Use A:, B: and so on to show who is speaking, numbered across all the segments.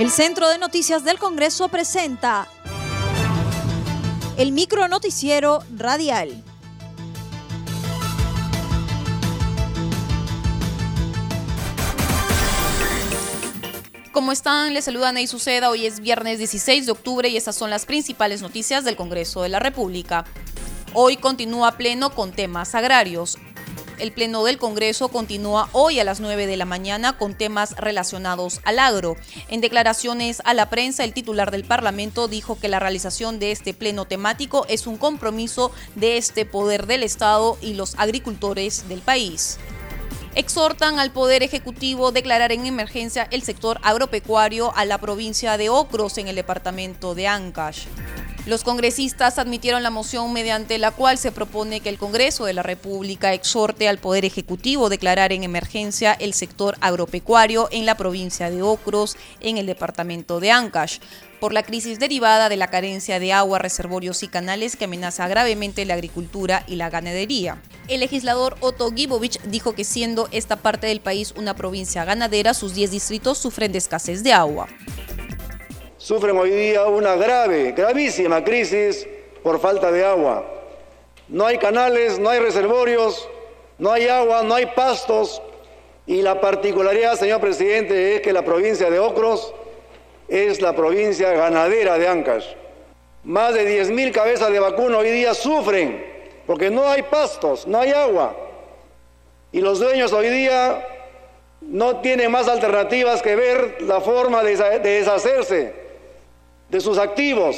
A: El Centro de Noticias del Congreso presenta el micro noticiero radial. ¿Cómo están? Les saluda Ney Suceda. Hoy es viernes 16 de octubre y estas son las principales noticias del Congreso de la República. Hoy continúa pleno con temas agrarios. El Pleno del Congreso continúa hoy a las 9 de la mañana con temas relacionados al agro. En declaraciones a la prensa, el titular del Parlamento dijo que la realización de este pleno temático es un compromiso de este poder del Estado y los agricultores del país exhortan al Poder Ejecutivo declarar en emergencia el sector agropecuario a la provincia de Ocros en el departamento de Ancash. Los congresistas admitieron la moción mediante la cual se propone que el Congreso de la República exhorte al Poder Ejecutivo declarar en emergencia el sector agropecuario en la provincia de Ocros, en el departamento de Ancash, por la crisis derivada de la carencia de agua, reservorios y canales que amenaza gravemente la agricultura y la ganadería. El legislador Otto Gibovich dijo que siendo esta parte del país una provincia ganadera, sus 10 distritos sufren de escasez de agua
B: sufren hoy día una grave, gravísima crisis por falta de agua. No hay canales, no hay reservorios, no hay agua, no hay pastos. Y la particularidad, señor presidente, es que la provincia de Ocros es la provincia ganadera de Ancash. Más de 10.000 cabezas de vacuno hoy día sufren porque no hay pastos, no hay agua. Y los dueños hoy día no tienen más alternativas que ver la forma de deshacerse de sus activos.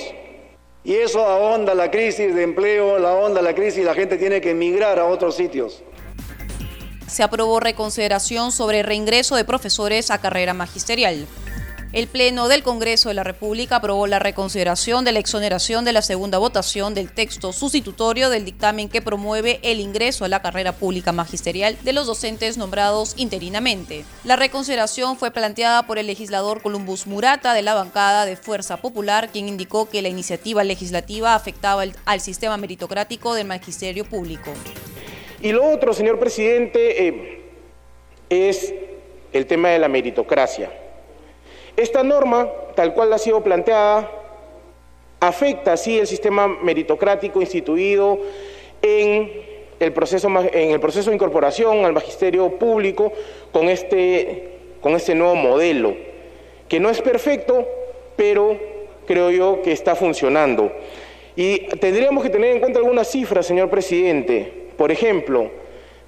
B: Y eso ahonda la crisis de empleo, la ahonda la crisis y la gente tiene que emigrar a otros sitios.
A: Se aprobó reconsideración sobre reingreso de profesores a carrera magisterial. El Pleno del Congreso de la República aprobó la reconsideración de la exoneración de la segunda votación del texto sustitutorio del dictamen que promueve el ingreso a la carrera pública magisterial de los docentes nombrados interinamente. La reconsideración fue planteada por el legislador Columbus Murata de la bancada de Fuerza Popular, quien indicó que la iniciativa legislativa afectaba al sistema meritocrático del magisterio público.
C: Y lo otro, señor presidente, eh, es el tema de la meritocracia. Esta norma, tal cual ha sido planteada, afecta así el sistema meritocrático instituido en el proceso, en el proceso de incorporación al magisterio público con este, con este nuevo modelo, que no es perfecto, pero creo yo que está funcionando. Y tendríamos que tener en cuenta algunas cifras, señor presidente. Por ejemplo,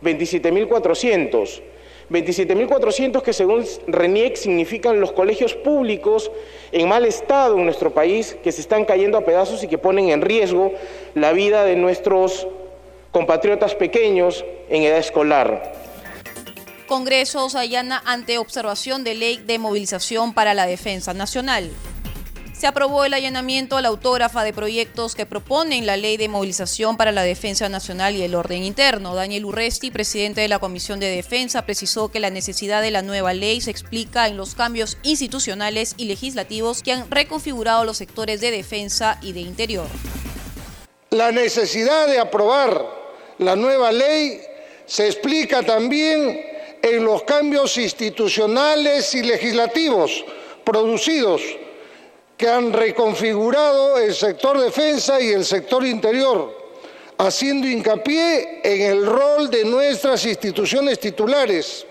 C: 27.400 27.400 que según RENIEC significan los colegios públicos en mal estado en nuestro país, que se están cayendo a pedazos y que ponen en riesgo la vida de nuestros compatriotas pequeños en edad escolar.
A: Congreso allana ante observación de ley de movilización para la defensa nacional se aprobó el allanamiento a la autógrafa de proyectos que proponen la Ley de Movilización para la Defensa Nacional y el Orden Interno. Daniel Urresti, presidente de la Comisión de Defensa, precisó que la necesidad de la nueva ley se explica en los cambios institucionales y legislativos que han reconfigurado los sectores de defensa y de interior.
D: La necesidad de aprobar la nueva ley se explica también en los cambios institucionales y legislativos producidos que han reconfigurado el sector defensa y el sector interior, haciendo hincapié en el rol de nuestras instituciones titulares.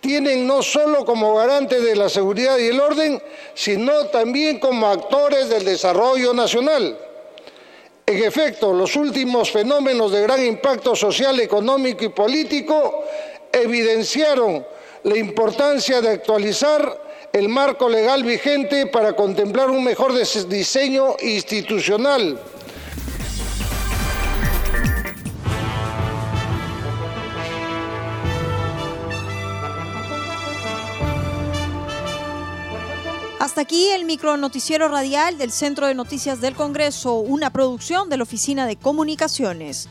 D: Tienen no solo como garantes de la seguridad y el orden, sino también como actores del desarrollo nacional. En efecto, los últimos fenómenos de gran impacto social, económico y político evidenciaron la importancia de actualizar el marco legal vigente para contemplar un mejor diseño institucional.
A: Hasta aquí el micro noticiero radial del Centro de Noticias del Congreso, una producción de la Oficina de Comunicaciones.